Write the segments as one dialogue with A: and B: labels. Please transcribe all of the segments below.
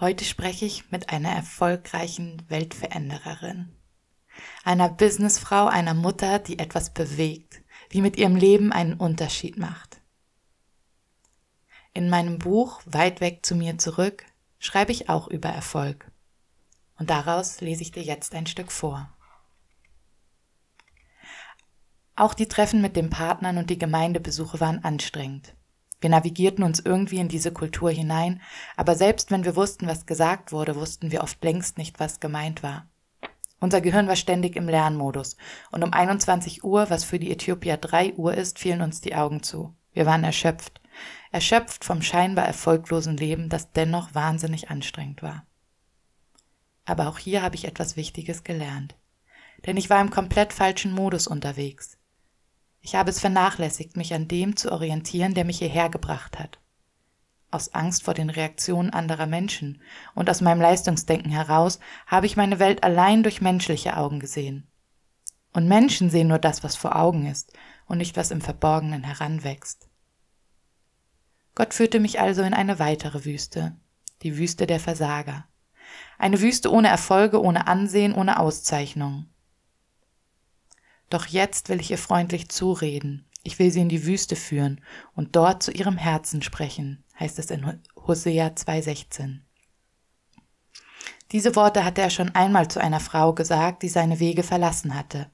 A: Heute spreche ich mit einer erfolgreichen Weltverändererin. Einer Businessfrau, einer Mutter, die etwas bewegt, die mit ihrem Leben einen Unterschied macht. In meinem Buch Weit weg zu mir zurück schreibe ich auch über Erfolg. Und daraus lese ich dir jetzt ein Stück vor. Auch die Treffen mit den Partnern und die Gemeindebesuche waren anstrengend. Wir navigierten uns irgendwie in diese Kultur hinein, aber selbst wenn wir wussten, was gesagt wurde, wussten wir oft längst nicht, was gemeint war. Unser Gehirn war ständig im Lernmodus, und um 21 Uhr, was für die Äthiopier 3 Uhr ist, fielen uns die Augen zu. Wir waren erschöpft. Erschöpft vom scheinbar erfolglosen Leben, das dennoch wahnsinnig anstrengend war. Aber auch hier habe ich etwas Wichtiges gelernt. Denn ich war im komplett falschen Modus unterwegs. Ich habe es vernachlässigt, mich an dem zu orientieren, der mich hierher gebracht hat. Aus Angst vor den Reaktionen anderer Menschen und aus meinem Leistungsdenken heraus habe ich meine Welt allein durch menschliche Augen gesehen. Und Menschen sehen nur das, was vor Augen ist und nicht was im Verborgenen heranwächst. Gott führte mich also in eine weitere Wüste, die Wüste der Versager. Eine Wüste ohne Erfolge, ohne Ansehen, ohne Auszeichnung. Doch jetzt will ich ihr freundlich zureden. Ich will sie in die Wüste führen und dort zu ihrem Herzen sprechen, heißt es in Hosea 2,16. Diese Worte hatte er schon einmal zu einer Frau gesagt, die seine Wege verlassen hatte.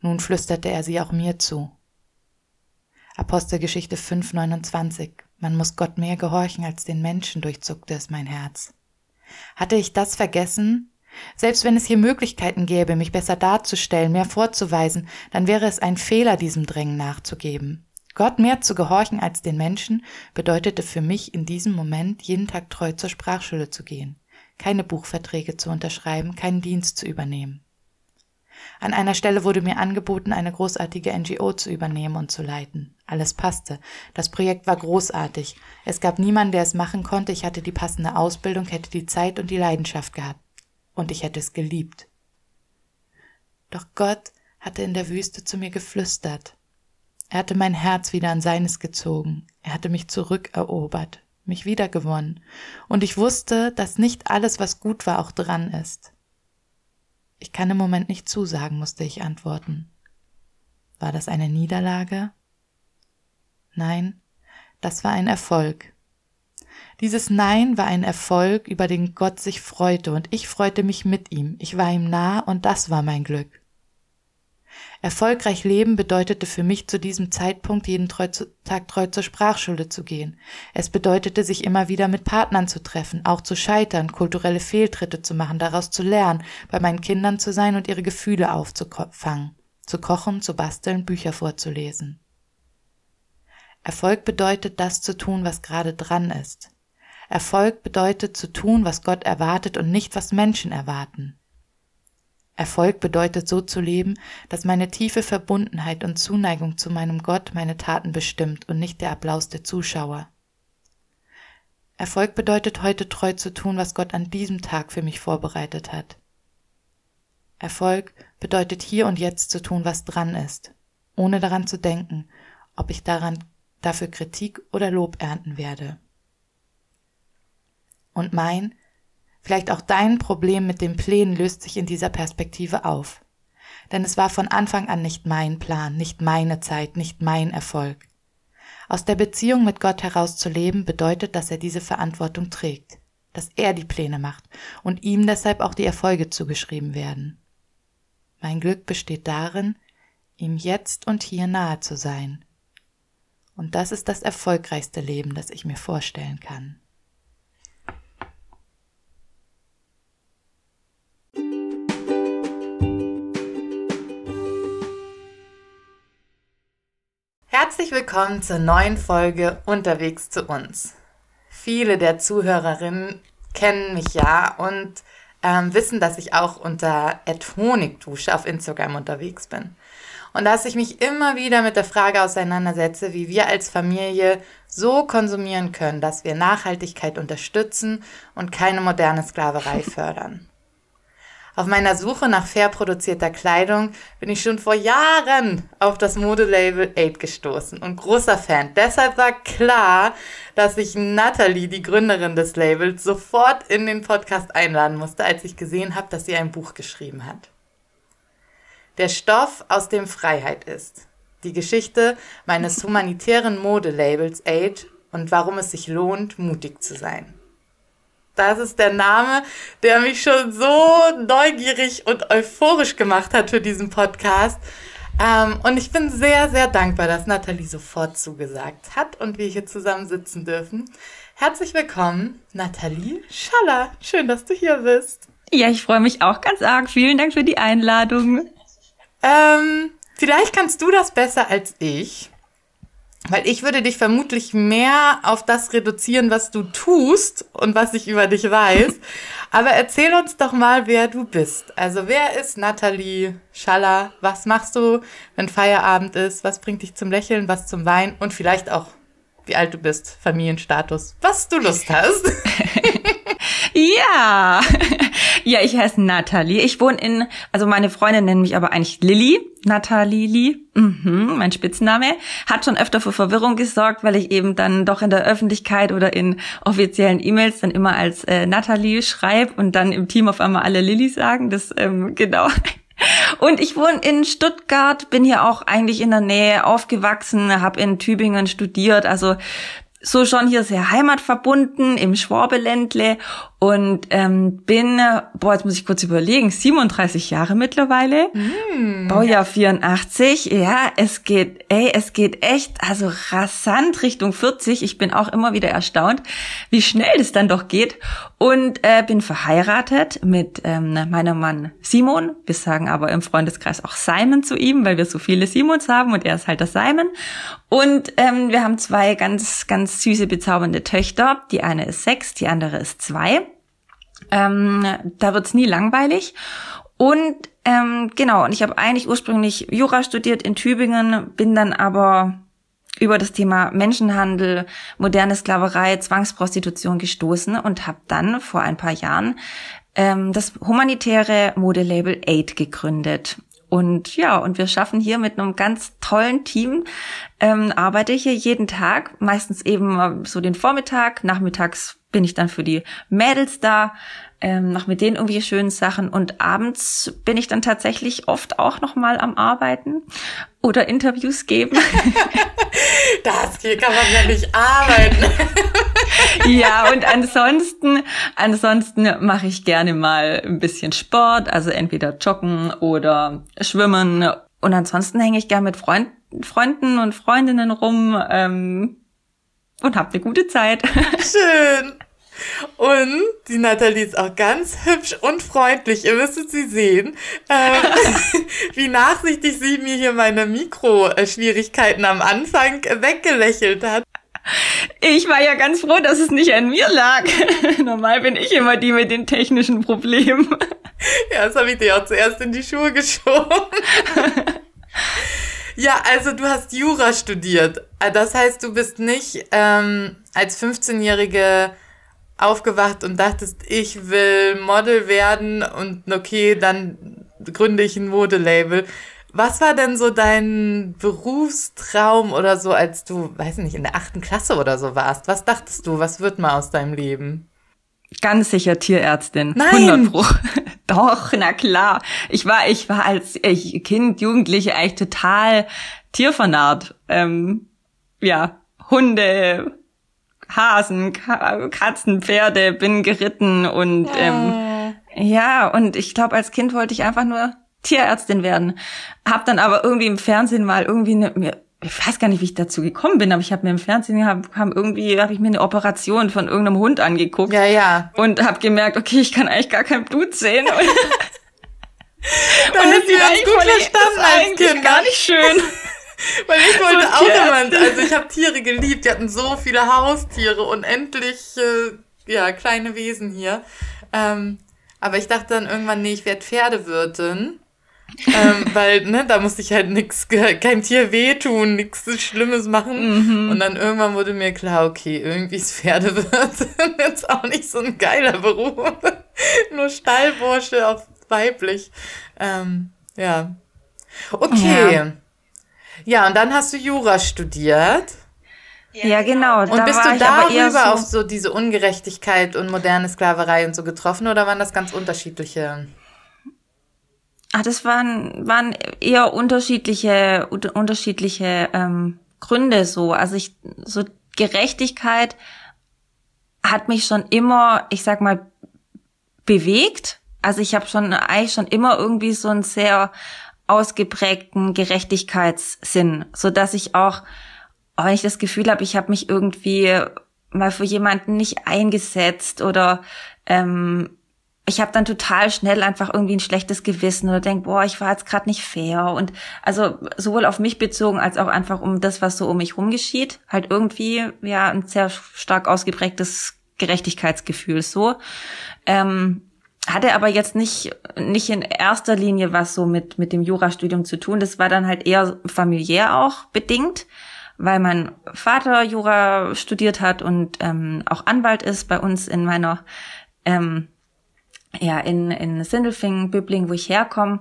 A: Nun flüsterte er sie auch mir zu. Apostelgeschichte 5,29 Man muss Gott mehr gehorchen als den Menschen, durchzuckte es mein Herz. Hatte ich das vergessen, selbst wenn es hier Möglichkeiten gäbe, mich besser darzustellen, mehr vorzuweisen, dann wäre es ein Fehler, diesem Drängen nachzugeben. Gott mehr zu gehorchen als den Menschen bedeutete für mich in diesem Moment, jeden Tag treu zur Sprachschule zu gehen, keine Buchverträge zu unterschreiben, keinen Dienst zu übernehmen. An einer Stelle wurde mir angeboten, eine großartige NGO zu übernehmen und zu leiten. Alles passte. Das Projekt war großartig. Es gab niemanden, der es machen konnte. Ich hatte die passende Ausbildung, hätte die Zeit und die Leidenschaft gehabt und ich hätte es geliebt. Doch Gott hatte in der Wüste zu mir geflüstert. Er hatte mein Herz wieder an seines gezogen, er hatte mich zurückerobert, mich wiedergewonnen, und ich wusste, dass nicht alles, was gut war, auch dran ist. Ich kann im Moment nicht zusagen, musste ich antworten. War das eine Niederlage? Nein, das war ein Erfolg. Dieses Nein war ein Erfolg, über den Gott sich freute, und ich freute mich mit ihm. Ich war ihm nah, und das war mein Glück. Erfolgreich leben bedeutete für mich zu diesem Zeitpunkt jeden Tag treu zur Sprachschule zu gehen. Es bedeutete, sich immer wieder mit Partnern zu treffen, auch zu scheitern, kulturelle Fehltritte zu machen, daraus zu lernen, bei meinen Kindern zu sein und ihre Gefühle aufzufangen, zu kochen, zu basteln, Bücher vorzulesen. Erfolg bedeutet, das zu tun, was gerade dran ist. Erfolg bedeutet zu tun, was Gott erwartet und nicht, was Menschen erwarten. Erfolg bedeutet so zu leben, dass meine tiefe Verbundenheit und Zuneigung zu meinem Gott meine Taten bestimmt und nicht der Applaus der Zuschauer. Erfolg bedeutet heute treu zu tun, was Gott an diesem Tag für mich vorbereitet hat. Erfolg bedeutet hier und jetzt zu tun, was dran ist, ohne daran zu denken, ob ich daran dafür Kritik oder Lob ernten werde und mein, vielleicht auch dein Problem mit den Plänen löst sich in dieser Perspektive auf. Denn es war von Anfang an nicht mein Plan, nicht meine Zeit, nicht mein Erfolg. Aus der Beziehung mit Gott heraus zu leben bedeutet, dass er diese Verantwortung trägt, dass er die Pläne macht und ihm deshalb auch die Erfolge zugeschrieben werden. Mein Glück besteht darin, ihm jetzt und hier nahe zu sein. Und das ist das erfolgreichste Leben, das ich mir vorstellen kann. Herzlich willkommen zur neuen Folge Unterwegs zu uns. Viele der Zuhörerinnen kennen mich ja und ähm, wissen, dass ich auch unter Honigdusche auf Instagram unterwegs bin. Und dass ich mich immer wieder mit der Frage auseinandersetze, wie wir als Familie so konsumieren können, dass wir Nachhaltigkeit unterstützen und keine moderne Sklaverei fördern. Auf meiner Suche nach fair produzierter Kleidung bin ich schon vor Jahren auf das Modelabel 8 gestoßen und großer Fan. Deshalb war klar, dass ich Natalie, die Gründerin des Labels, sofort in den Podcast einladen musste, als ich gesehen habe, dass sie ein Buch geschrieben hat. Der Stoff, aus dem Freiheit ist. Die Geschichte meines humanitären Modelabels 8 und warum es sich lohnt, mutig zu sein. Das ist der Name, der mich schon so neugierig und euphorisch gemacht hat für diesen Podcast. Ähm, und ich bin sehr, sehr dankbar, dass Nathalie sofort zugesagt hat und wir hier zusammen sitzen dürfen. Herzlich willkommen, Nathalie Schaller. Schön, dass du hier bist.
B: Ja, ich freue mich auch ganz arg. Vielen Dank für die Einladung.
A: Ähm, vielleicht kannst du das besser als ich. Weil ich würde dich vermutlich mehr auf das reduzieren, was du tust und was ich über dich weiß. Aber erzähl uns doch mal, wer du bist. Also wer ist Nathalie Schaller? Was machst du, wenn Feierabend ist? Was bringt dich zum Lächeln? Was zum Weinen? Und vielleicht auch, wie alt du bist, Familienstatus, was du Lust hast.
B: ja, ja, ich heiße Nathalie. Ich wohne in, also meine Freunde nennen mich aber eigentlich Lilly. Nathalie, mhm, mein Spitzname, hat schon öfter für Verwirrung gesorgt, weil ich eben dann doch in der Öffentlichkeit oder in offiziellen E-Mails dann immer als äh, Nathalie schreibe und dann im Team auf einmal alle Lilly sagen. Das ähm, genau. Und ich wohne in Stuttgart, bin hier auch eigentlich in der Nähe aufgewachsen, habe in Tübingen studiert, also so schon hier sehr heimatverbunden im Schwabeländle und ähm, bin, boah, jetzt muss ich kurz überlegen, 37 Jahre mittlerweile, mm. Baujahr 84, ja, es geht, ey, es geht echt, also rasant Richtung 40. Ich bin auch immer wieder erstaunt, wie schnell das dann doch geht und äh, bin verheiratet mit ähm, meinem Mann Simon. Wir sagen aber im Freundeskreis auch Simon zu ihm, weil wir so viele Simons haben und er ist halt der Simon. Und ähm, wir haben zwei ganz, ganz süße, bezaubernde Töchter. Die eine ist sechs, die andere ist zwei. Ähm, da wird's nie langweilig. Und ähm, genau, und ich habe eigentlich ursprünglich Jura studiert in Tübingen, bin dann aber über das Thema Menschenhandel, moderne Sklaverei, Zwangsprostitution gestoßen und habe dann vor ein paar Jahren ähm, das humanitäre Modelabel Aid gegründet. Und ja, und wir schaffen hier mit einem ganz tollen Team, ähm, arbeite ich hier jeden Tag, meistens eben so den Vormittag, nachmittags bin ich dann für die Mädels da, ähm, noch mit denen irgendwie schönen Sachen und abends bin ich dann tatsächlich oft auch noch mal am Arbeiten oder Interviews geben.
A: das hier kann man ja nicht arbeiten.
B: ja, und ansonsten, ansonsten mache ich gerne mal ein bisschen Sport, also entweder joggen oder schwimmen und ansonsten hänge ich gerne mit Freund, Freunden und Freundinnen rum ähm, und habe eine gute Zeit.
A: Schön. Und die Nathalie ist auch ganz hübsch und freundlich. Ihr müsstet sie sehen, ähm, wie nachsichtig sie mir hier meine Mikroschwierigkeiten am Anfang weggelächelt hat.
B: Ich war ja ganz froh, dass es nicht an mir lag. Normal bin ich immer die mit den technischen Problemen.
A: Ja, das habe ich dir auch zuerst in die Schuhe geschoben. Ja, also du hast Jura studiert. Das heißt, du bist nicht ähm, als 15-Jährige aufgewacht und dachtest, ich will Model werden und okay, dann gründe ich ein Modelabel. Was war denn so dein Berufstraum oder so, als du, weiß nicht, in der achten Klasse oder so warst? Was dachtest du, was wird mal aus deinem Leben?
B: Ganz sicher Tierärztin.
A: Nein. 100 Pro.
B: Doch, na klar. Ich war, ich war als Kind, Jugendliche eigentlich total tiervernarrt. Ähm, ja, Hunde, Hasen, Katzen, Pferde, bin geritten und ähm, ja, und ich glaube, als Kind wollte ich einfach nur Tierärztin werden. Hab dann aber irgendwie im Fernsehen mal irgendwie eine, mir, ich weiß gar nicht, wie ich dazu gekommen bin, aber ich habe mir im Fernsehen hab, hab irgendwie habe ich mir eine Operation von irgendeinem Hund angeguckt.
A: Ja, ja.
B: Und habe gemerkt, okay, ich kann eigentlich gar kein Blut sehen.
A: da und das ist ganz gut verstanden als Kind.
B: gar nicht schön.
A: Weil ich wollte so auch immer, also ich habe Tiere geliebt. Die hatten so viele Haustiere, unendlich äh, ja, kleine Wesen hier. Ähm, aber ich dachte dann irgendwann, nee, ich werde Pferdewirtin. ähm, weil, ne, da musste ich halt nix, kein Tier wehtun, nichts Schlimmes machen. Mhm. Und dann irgendwann wurde mir klar, okay, irgendwie ist Pferdewirtin jetzt auch nicht so ein geiler Beruf. Nur Stallbursche auf weiblich. Ähm, ja. Okay. Ja. Ja, und dann hast du Jura studiert.
B: Ja, genau.
A: Und da bist du darüber so auf so diese Ungerechtigkeit und moderne Sklaverei und so getroffen oder waren das ganz unterschiedliche?
B: Ah, das waren, waren eher unterschiedliche, unterschiedliche ähm, Gründe so. Also ich, so Gerechtigkeit hat mich schon immer, ich sag mal, bewegt. Also ich habe schon eigentlich schon immer irgendwie so einen sehr ausgeprägten Gerechtigkeitssinn, so dass ich auch wenn ich das Gefühl habe, ich habe mich irgendwie mal für jemanden nicht eingesetzt oder ähm, ich habe dann total schnell einfach irgendwie ein schlechtes Gewissen oder denk, boah, ich war jetzt gerade nicht fair und also sowohl auf mich bezogen als auch einfach um das, was so um mich rum geschieht, halt irgendwie ja ein sehr stark ausgeprägtes Gerechtigkeitsgefühl so. Ähm, hatte aber jetzt nicht nicht in erster Linie was so mit mit dem Jurastudium zu tun. Das war dann halt eher familiär auch bedingt weil mein Vater Jura studiert hat und ähm, auch Anwalt ist bei uns in meiner, ähm, ja, in, in Sindelfingen, Böbling, wo ich herkomme.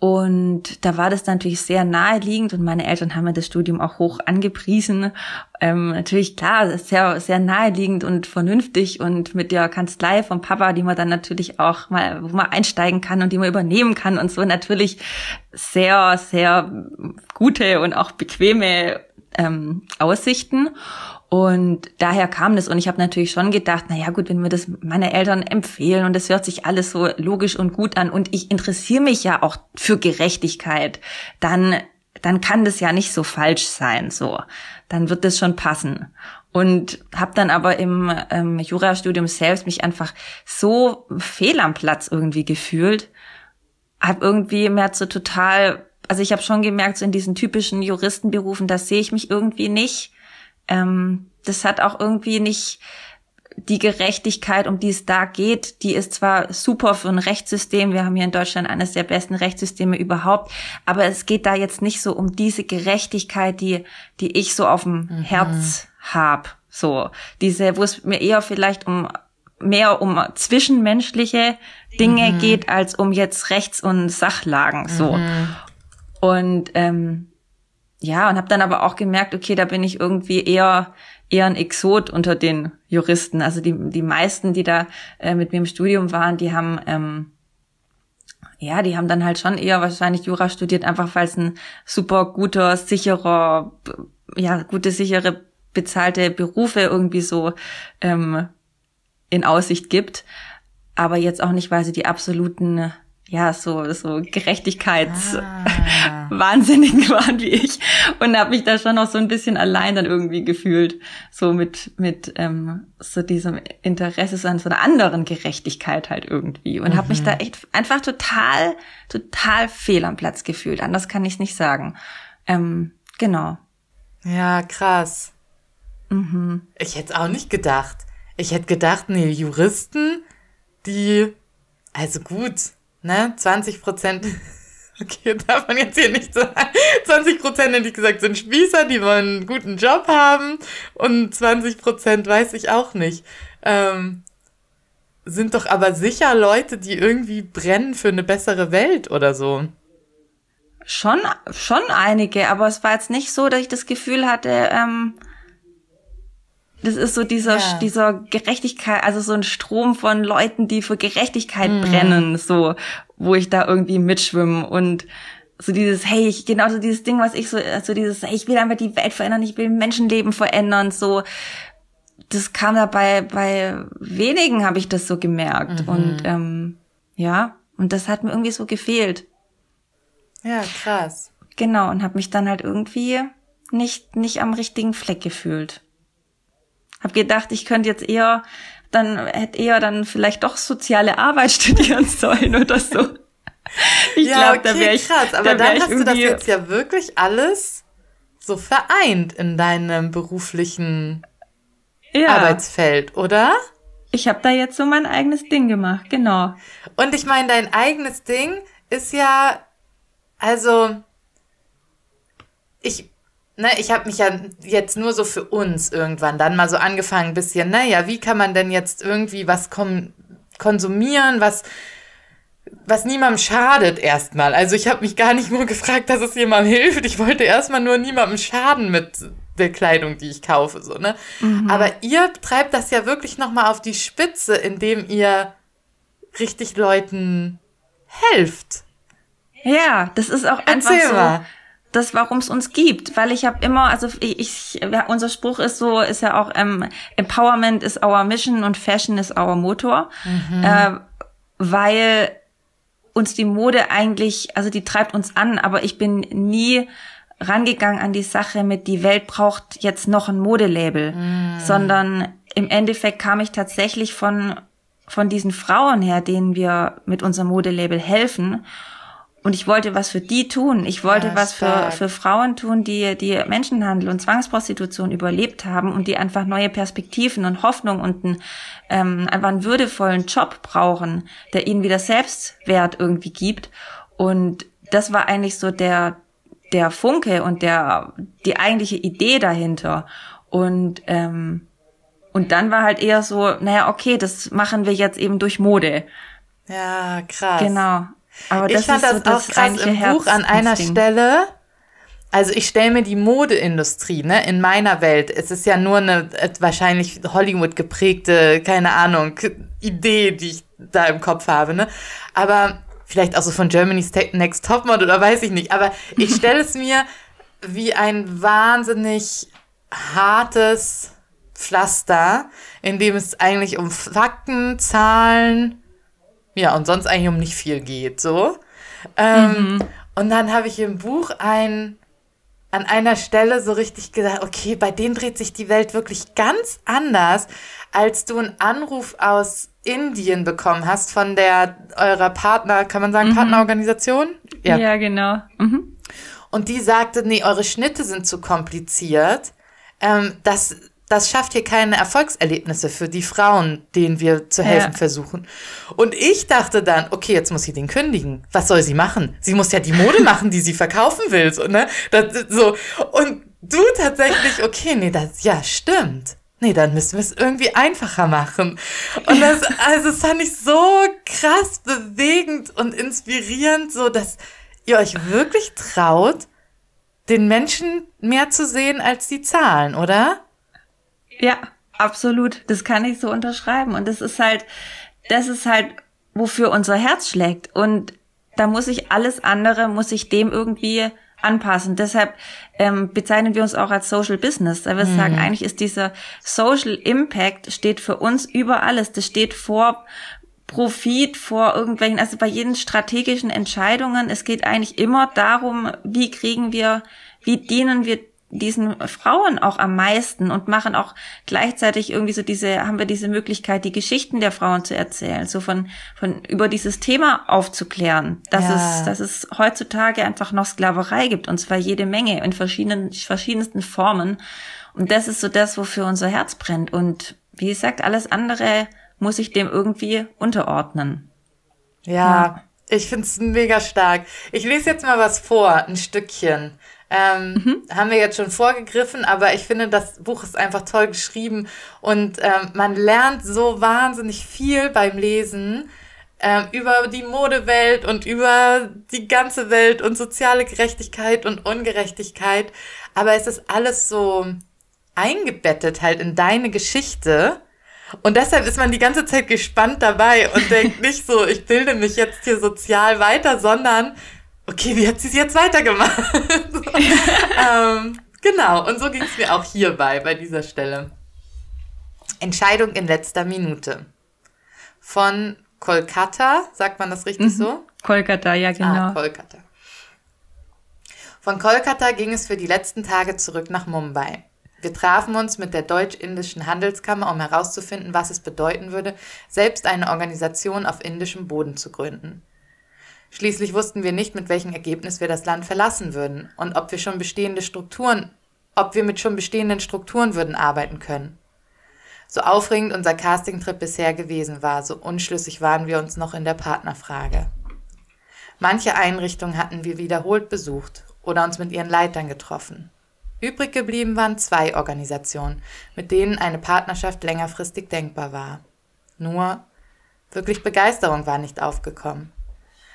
B: Und da war das natürlich sehr naheliegend und meine Eltern haben mir das Studium auch hoch angepriesen. Ähm, natürlich klar, sehr, sehr naheliegend und vernünftig und mit der Kanzlei vom Papa, die man dann natürlich auch mal, wo man einsteigen kann und die man übernehmen kann und so natürlich sehr, sehr gute und auch bequeme ähm, Aussichten. Und daher kam das. Und ich habe natürlich schon gedacht, na ja, gut, wenn mir das meine Eltern empfehlen und das hört sich alles so logisch und gut an und ich interessiere mich ja auch für Gerechtigkeit, dann, dann kann das ja nicht so falsch sein, so. Dann wird das schon passen. Und habe dann aber im ähm, Jurastudium selbst mich einfach so fehl am Platz irgendwie gefühlt. Hab irgendwie mehr so total also ich habe schon gemerkt, so in diesen typischen Juristenberufen, da sehe ich mich irgendwie nicht. Ähm, das hat auch irgendwie nicht die Gerechtigkeit, um die es da geht, die ist zwar super für ein Rechtssystem. Wir haben hier in Deutschland eines der besten Rechtssysteme überhaupt. Aber es geht da jetzt nicht so um diese Gerechtigkeit, die, die ich so auf dem mhm. Herz hab. So, diese, wo es mir eher vielleicht um, mehr um zwischenmenschliche Dinge mhm. geht, als um jetzt Rechts- und Sachlagen, so. Mhm. Und ähm, ja, und habe dann aber auch gemerkt, okay, da bin ich irgendwie eher eher ein Exot unter den Juristen. Also die die meisten, die da äh, mit mir im Studium waren, die haben ähm, ja, die haben dann halt schon eher wahrscheinlich Jura studiert, einfach weil es ein super guter, sicherer, ja, gute, sichere, bezahlte Berufe irgendwie so ähm, in Aussicht gibt. Aber jetzt auch nicht, weil sie die absoluten ja, so, so Gerechtigkeitswahnsinnigen ah. waren wie ich und habe mich da schon auch so ein bisschen allein dann irgendwie gefühlt, so mit, mit ähm, so diesem Interesse an so einer anderen Gerechtigkeit halt irgendwie und mhm. habe mich da echt einfach total, total fehl am Platz gefühlt. Anders kann ich es nicht sagen. Ähm, genau.
A: Ja, krass. Mhm. Ich hätte auch nicht gedacht. Ich hätte gedacht, nee, Juristen, die, also gut, ne, 20 Prozent, okay, darf man jetzt hier nicht sagen, 20 Prozent, hätte ich gesagt, sind Spießer, die wollen einen guten Job haben und 20 Prozent weiß ich auch nicht. Ähm, sind doch aber sicher Leute, die irgendwie brennen für eine bessere Welt oder so.
B: Schon, schon einige, aber es war jetzt nicht so, dass ich das Gefühl hatte, ähm, das ist so dieser, ja. dieser Gerechtigkeit, also so ein Strom von Leuten, die für Gerechtigkeit mhm. brennen, so, wo ich da irgendwie mitschwimme und so dieses, hey, ich, genau so dieses Ding, was ich so, so dieses, hey, ich will einfach die Welt verändern, ich will Menschenleben verändern, so, das kam dabei, bei wenigen habe ich das so gemerkt mhm. und, ähm, ja, und das hat mir irgendwie so gefehlt.
A: Ja, krass.
B: Genau, und habe mich dann halt irgendwie nicht, nicht am richtigen Fleck gefühlt. Hab gedacht, ich könnte jetzt eher, dann hätte eher dann vielleicht doch soziale Arbeit studieren sollen oder so.
A: Ich ja, glaube, okay, da wäre ich krass. Aber dann hast du das jetzt ja wirklich alles so vereint in deinem beruflichen ja. Arbeitsfeld, oder?
B: Ich habe da jetzt so mein eigenes Ding gemacht, genau.
A: Und ich meine, dein eigenes Ding ist ja, also, ich, ne, ich habe mich ja jetzt nur so für uns irgendwann dann mal so angefangen, ein bisschen, naja, wie kann man denn jetzt irgendwie was konsumieren, was was niemandem schadet erstmal. Also ich habe mich gar nicht nur gefragt, dass es jemandem hilft. Ich wollte erstmal nur niemandem schaden mit der Kleidung, die ich kaufe, so, ne? Mhm. Aber ihr treibt das ja wirklich nochmal auf die Spitze, indem ihr richtig Leuten helft.
B: Ja, das ist auch Erzähl einfach so. Mal. Das, warum es uns gibt, weil ich habe immer, also ich, ich ja, unser Spruch ist so, ist ja auch ähm, Empowerment is our mission und Fashion is our Motor, mhm. äh, weil uns die Mode eigentlich, also die treibt uns an, aber ich bin nie rangegangen an die Sache mit, die Welt braucht jetzt noch ein Modelabel, mm. sondern im Endeffekt kam ich tatsächlich von, von diesen Frauen her, denen wir mit unserem Modelabel helfen. Und ich wollte was für die tun. Ich wollte ja, was für, für Frauen tun, die, die Menschenhandel und Zwangsprostitution überlebt haben und die einfach neue Perspektiven und Hoffnung und einen, ähm, einfach einen würdevollen Job brauchen, der ihnen wieder Selbstwert irgendwie gibt. Und das war eigentlich so der, der Funke und der, die eigentliche Idee dahinter. Und, ähm, und dann war halt eher so, naja, okay, das machen wir jetzt eben durch Mode.
A: Ja, krass.
B: Genau.
A: Aber das ich fand das, so das auch krass im Buch an einer Stelle. Also ich stelle mir die Modeindustrie, ne, in meiner Welt, es ist ja nur eine äh, wahrscheinlich Hollywood geprägte, keine Ahnung, Idee, die ich da im Kopf habe, ne? Aber vielleicht auch so von Germany's Next Topmodel oder weiß ich nicht, aber ich stelle es mir wie ein wahnsinnig hartes Pflaster, in dem es eigentlich um Fakten, Zahlen, ja, und sonst eigentlich um nicht viel geht, so. Ähm, mhm. Und dann habe ich im Buch ein, an einer Stelle so richtig gesagt, okay, bei denen dreht sich die Welt wirklich ganz anders, als du einen Anruf aus Indien bekommen hast von der eurer Partner, kann man sagen, mhm. Partnerorganisation?
B: Ja, ja genau. Mhm.
A: Und die sagte, nee, eure Schnitte sind zu kompliziert. Ähm, das, das schafft hier keine Erfolgserlebnisse für die Frauen, denen wir zu helfen ja. versuchen. Und ich dachte dann, okay, jetzt muss sie den kündigen. Was soll sie machen? Sie muss ja die Mode machen, die sie verkaufen will. So, ne? das, so. Und du tatsächlich, okay, nee, das, ja, stimmt nee, dann müssen wir es irgendwie einfacher machen. Und das, also das fand ich so krass bewegend und inspirierend, so dass ihr euch wirklich traut, den Menschen mehr zu sehen als die Zahlen, oder?
B: Ja, absolut. Das kann ich so unterschreiben. Und das ist halt, das ist halt, wofür unser Herz schlägt. Und da muss ich alles andere, muss ich dem irgendwie anpassen. Deshalb ähm, bezeichnen wir uns auch als Social Business, weil wir mhm. sagen, eigentlich ist dieser Social Impact steht für uns über alles. Das steht vor Profit, vor irgendwelchen, also bei jeden strategischen Entscheidungen. Es geht eigentlich immer darum, wie kriegen wir, wie dienen wir diesen Frauen auch am meisten und machen auch gleichzeitig irgendwie so diese, haben wir diese Möglichkeit, die Geschichten der Frauen zu erzählen, so von, von über dieses Thema aufzuklären, dass ja. es, dass es heutzutage einfach noch Sklaverei gibt und zwar jede Menge in verschiedenen, verschiedensten Formen. Und das ist so das, wofür unser Herz brennt. Und wie gesagt, alles andere muss ich dem irgendwie unterordnen.
A: Ja, ja. ich find's mega stark. Ich lese jetzt mal was vor, ein Stückchen. Ähm, mhm. Haben wir jetzt schon vorgegriffen, aber ich finde, das Buch ist einfach toll geschrieben und ähm, man lernt so wahnsinnig viel beim Lesen ähm, über die Modewelt und über die ganze Welt und soziale Gerechtigkeit und Ungerechtigkeit. Aber es ist alles so eingebettet halt in deine Geschichte. Und deshalb ist man die ganze Zeit gespannt dabei und denkt nicht so, ich bilde mich jetzt hier sozial weiter, sondern okay, wie hat sie es jetzt weitergemacht? ähm, genau, und so ging es mir auch hierbei, bei dieser Stelle. Entscheidung in letzter Minute. Von Kolkata, sagt man das richtig mhm. so?
B: Kolkata, ja, genau.
A: Ah, Kolkata. Von Kolkata ging es für die letzten Tage zurück nach Mumbai. Wir trafen uns mit der Deutsch-Indischen Handelskammer, um herauszufinden, was es bedeuten würde, selbst eine Organisation auf indischem Boden zu gründen. Schließlich wussten wir nicht, mit welchem Ergebnis wir das Land verlassen würden und ob wir schon bestehende Strukturen ob wir mit schon bestehenden Strukturen würden arbeiten können. So aufregend unser Castingtrip bisher gewesen war, so unschlüssig waren wir uns noch in der Partnerfrage. Manche Einrichtungen hatten wir wiederholt besucht oder uns mit ihren Leitern getroffen. Übrig geblieben waren zwei Organisationen, mit denen eine Partnerschaft längerfristig denkbar war. Nur wirklich Begeisterung war nicht aufgekommen.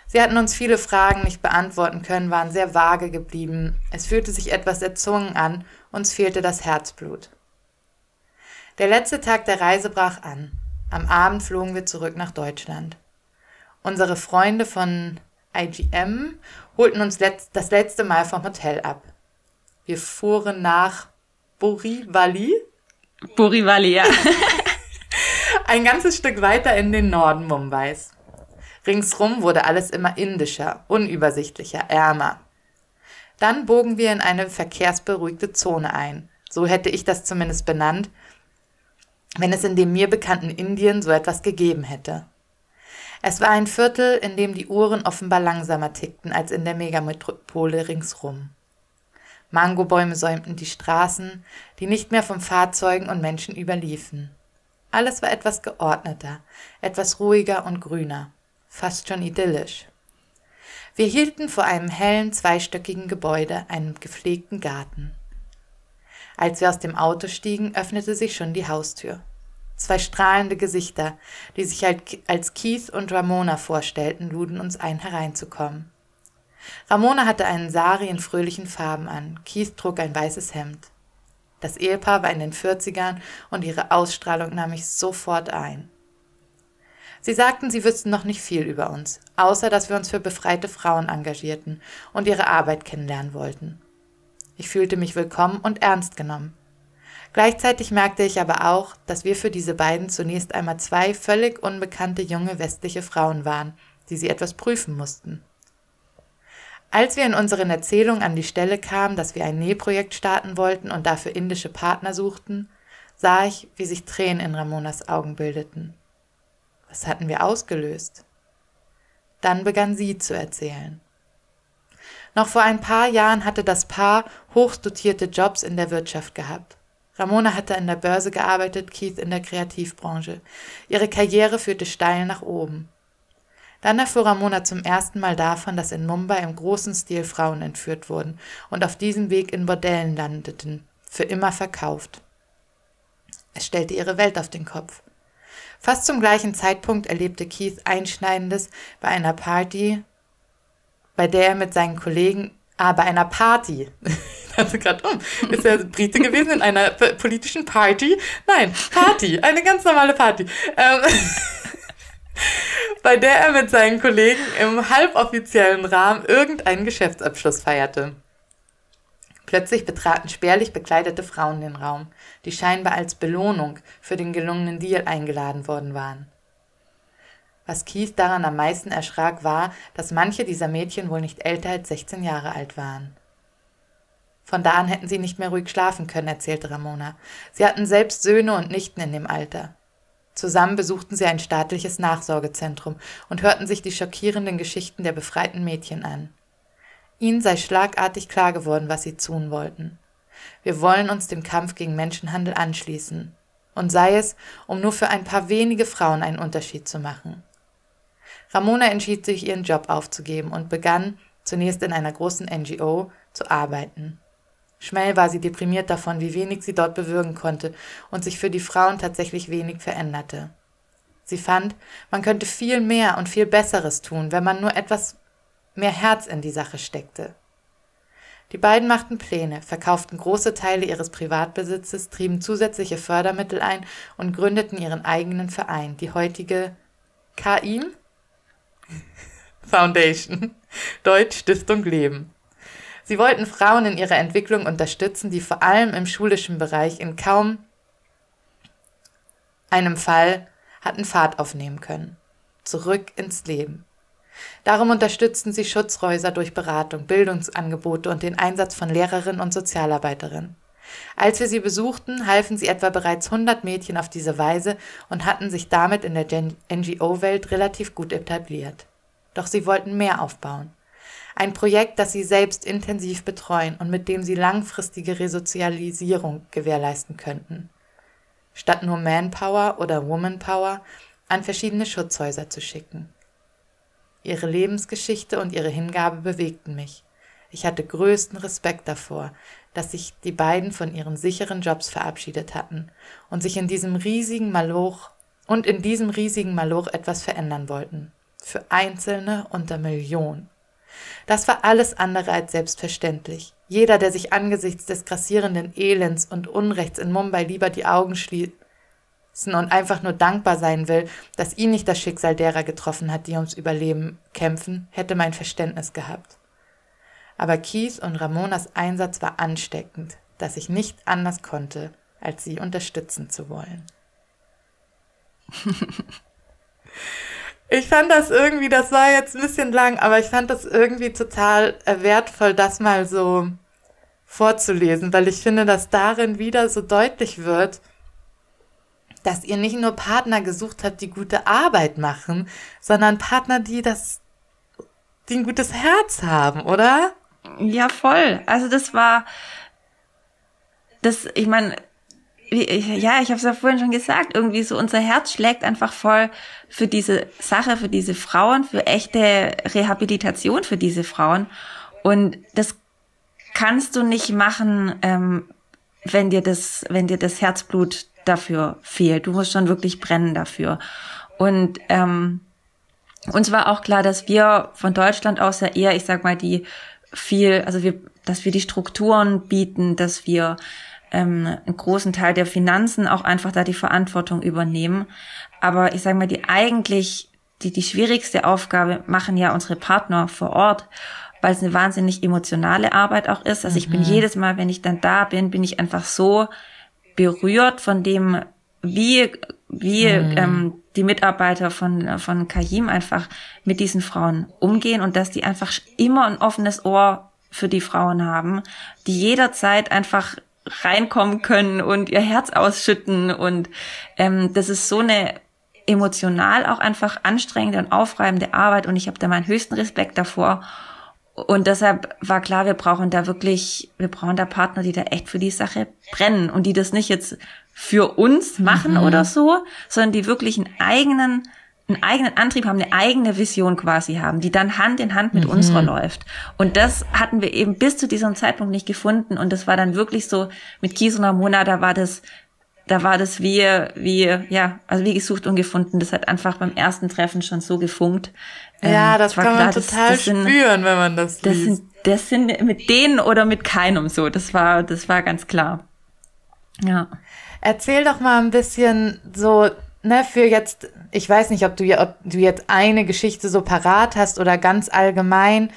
A: Sie hatten uns viele Fragen nicht beantworten können, waren sehr vage geblieben. Es fühlte sich etwas erzwungen an, uns fehlte das Herzblut. Der letzte Tag der Reise brach an. Am Abend flogen wir zurück nach Deutschland. Unsere Freunde von IGM holten uns das letzte Mal vom Hotel ab. Wir fuhren nach Borivali.
B: Borivali, ja.
A: Ein ganzes Stück weiter in den Norden Mumbais. Ringsrum wurde alles immer indischer, unübersichtlicher, ärmer. Dann bogen wir in eine verkehrsberuhigte Zone ein. So hätte ich das zumindest benannt, wenn es in dem mir bekannten Indien so etwas gegeben hätte. Es war ein Viertel, in dem die Uhren offenbar langsamer tickten als in der Megametropole ringsrum. Mangobäume säumten die Straßen, die nicht mehr von Fahrzeugen und Menschen überliefen. Alles war etwas geordneter, etwas ruhiger und grüner fast schon idyllisch. Wir hielten vor einem hellen, zweistöckigen Gebäude, einem gepflegten Garten. Als wir aus dem Auto stiegen, öffnete sich schon die Haustür. Zwei strahlende Gesichter, die sich als Keith und Ramona vorstellten, luden uns ein, hereinzukommen. Ramona hatte einen Sari in fröhlichen Farben an, Keith trug ein weißes Hemd. Das Ehepaar war in den 40ern und ihre Ausstrahlung nahm ich sofort ein. Sie sagten, sie wüssten noch nicht viel über uns, außer dass wir uns für befreite Frauen engagierten und ihre Arbeit kennenlernen wollten. Ich fühlte mich willkommen und ernst genommen. Gleichzeitig merkte ich aber auch, dass wir für diese beiden zunächst einmal zwei völlig unbekannte junge westliche Frauen waren, die sie etwas prüfen mussten. Als wir in unseren Erzählungen an die Stelle kamen, dass wir ein Nähprojekt starten wollten und dafür indische Partner suchten, sah ich, wie sich Tränen in Ramonas Augen bildeten. Was hatten wir ausgelöst? Dann begann sie zu erzählen. Noch vor ein paar Jahren hatte das Paar hochdotierte Jobs in der Wirtschaft gehabt. Ramona hatte in der Börse gearbeitet, Keith in der Kreativbranche. Ihre Karriere führte steil nach oben. Dann erfuhr Ramona zum ersten Mal davon, dass in Mumbai im großen Stil Frauen entführt wurden und auf diesem Weg in Bordellen landeten, für immer verkauft. Es stellte ihre Welt auf den Kopf. Fast zum gleichen Zeitpunkt erlebte Keith Einschneidendes bei einer Party, bei der er mit seinen Kollegen, ah, bei einer Party, dachte gerade um, ist er Brite gewesen in einer politischen Party? Nein, Party, eine ganz normale Party. Ähm, bei der er mit seinen Kollegen im halboffiziellen Rahmen irgendeinen Geschäftsabschluss feierte. Plötzlich betraten spärlich bekleidete Frauen den Raum, die scheinbar als Belohnung für den gelungenen Deal eingeladen worden waren. Was Keith daran am meisten erschrak, war, dass manche dieser Mädchen wohl nicht älter als 16 Jahre alt waren. Von da an hätten sie nicht mehr ruhig schlafen können, erzählte Ramona. Sie hatten selbst Söhne und Nichten in dem Alter. Zusammen besuchten sie ein staatliches Nachsorgezentrum und hörten sich die schockierenden Geschichten der befreiten Mädchen an. Ihnen sei schlagartig klar geworden, was sie tun wollten. Wir wollen uns dem Kampf gegen Menschenhandel anschließen. Und sei es, um nur für ein paar wenige Frauen einen Unterschied zu machen. Ramona entschied sich, ihren Job aufzugeben und begann, zunächst in einer großen NGO, zu arbeiten. Schnell war sie deprimiert davon, wie wenig sie dort bewirken konnte und sich für die Frauen tatsächlich wenig veränderte. Sie fand, man könnte viel mehr und viel Besseres tun, wenn man nur etwas mehr Herz in die Sache steckte. Die beiden machten Pläne, verkauften große Teile ihres Privatbesitzes, trieben zusätzliche Fördermittel ein und gründeten ihren eigenen Verein, die heutige KIM Foundation, Deutsch Stiftung Leben. Sie wollten Frauen in ihrer Entwicklung unterstützen, die vor allem im schulischen Bereich in kaum einem Fall hatten Fahrt aufnehmen können. Zurück ins Leben. Darum unterstützten sie Schutzhäuser durch Beratung, Bildungsangebote und den Einsatz von Lehrerinnen und Sozialarbeiterinnen. Als wir sie besuchten, halfen sie etwa bereits 100 Mädchen auf diese Weise und hatten sich damit in der NGO-Welt relativ gut etabliert. Doch sie wollten mehr aufbauen. Ein Projekt, das sie selbst intensiv betreuen und mit dem sie langfristige Resozialisierung gewährleisten könnten. Statt nur Manpower oder Womanpower an verschiedene Schutzhäuser zu schicken. Ihre Lebensgeschichte und ihre Hingabe bewegten mich. Ich hatte größten Respekt davor, dass sich die beiden von ihren sicheren Jobs verabschiedet hatten und sich in diesem riesigen Maloch und in diesem riesigen Maloch etwas verändern wollten. Für Einzelne unter Millionen. Das war alles andere als selbstverständlich. Jeder, der sich angesichts des grassierenden Elends und Unrechts in Mumbai lieber die Augen schließt und einfach nur dankbar sein will, dass ihn nicht das Schicksal derer getroffen hat, die ums Überleben kämpfen, hätte mein Verständnis gehabt. Aber Keith und Ramonas Einsatz war ansteckend, dass ich nicht anders konnte, als sie unterstützen zu wollen. ich fand das irgendwie, das war jetzt ein bisschen lang, aber ich fand das irgendwie total wertvoll, das mal so vorzulesen, weil ich finde, dass darin wieder so deutlich wird, dass ihr nicht nur Partner gesucht habt, die gute Arbeit machen, sondern Partner, die das, die ein gutes Herz haben, oder?
B: Ja, voll. Also das war, das, ich meine, ja, ich habe es ja vorhin schon gesagt, irgendwie so unser Herz schlägt einfach voll für diese Sache, für diese Frauen, für echte Rehabilitation für diese Frauen. Und das kannst du nicht machen, ähm, wenn dir das, wenn dir das Herzblut dafür fehlt. Du musst schon wirklich brennen dafür. Und ähm, uns war auch klar, dass wir von Deutschland aus ja eher, ich sag mal, die viel, also wir, dass wir die Strukturen bieten, dass wir ähm, einen großen Teil der Finanzen auch einfach da die Verantwortung übernehmen. Aber ich sage mal, die eigentlich, die, die schwierigste Aufgabe machen ja unsere Partner vor Ort, weil es eine wahnsinnig emotionale Arbeit auch ist. Also ich bin mhm. jedes Mal, wenn ich dann da bin, bin ich einfach so berührt von dem, wie, wie mhm. ähm, die Mitarbeiter von, von Kajim einfach mit diesen Frauen umgehen und dass die einfach immer ein offenes Ohr für die Frauen haben, die jederzeit einfach reinkommen können und ihr Herz ausschütten. Und ähm, das ist so eine emotional auch einfach anstrengende und aufreibende Arbeit. Und ich habe da meinen höchsten Respekt davor und deshalb war klar, wir brauchen da wirklich, wir brauchen da Partner, die da echt für die Sache brennen und die das nicht jetzt für uns machen mhm. oder so, sondern die wirklich einen eigenen, einen eigenen Antrieb haben, eine eigene Vision quasi haben, die dann Hand in Hand mit mhm. unserer läuft. Und das hatten wir eben bis zu diesem Zeitpunkt nicht gefunden. Und das war dann wirklich so mit Kies und Ramona, da war das, da war das wie, wie, ja, also wie gesucht und gefunden. Das hat einfach beim ersten Treffen schon so gefunkt.
A: Ja, ähm, das kann man total das, das sind, spüren, wenn man das,
B: das liest. Sind, das sind mit denen oder mit keinem so. Das war, das war ganz klar. Ja.
A: Erzähl doch mal ein bisschen so, ne, für jetzt, ich weiß nicht, ob du, ob du jetzt eine Geschichte so parat hast oder ganz allgemein.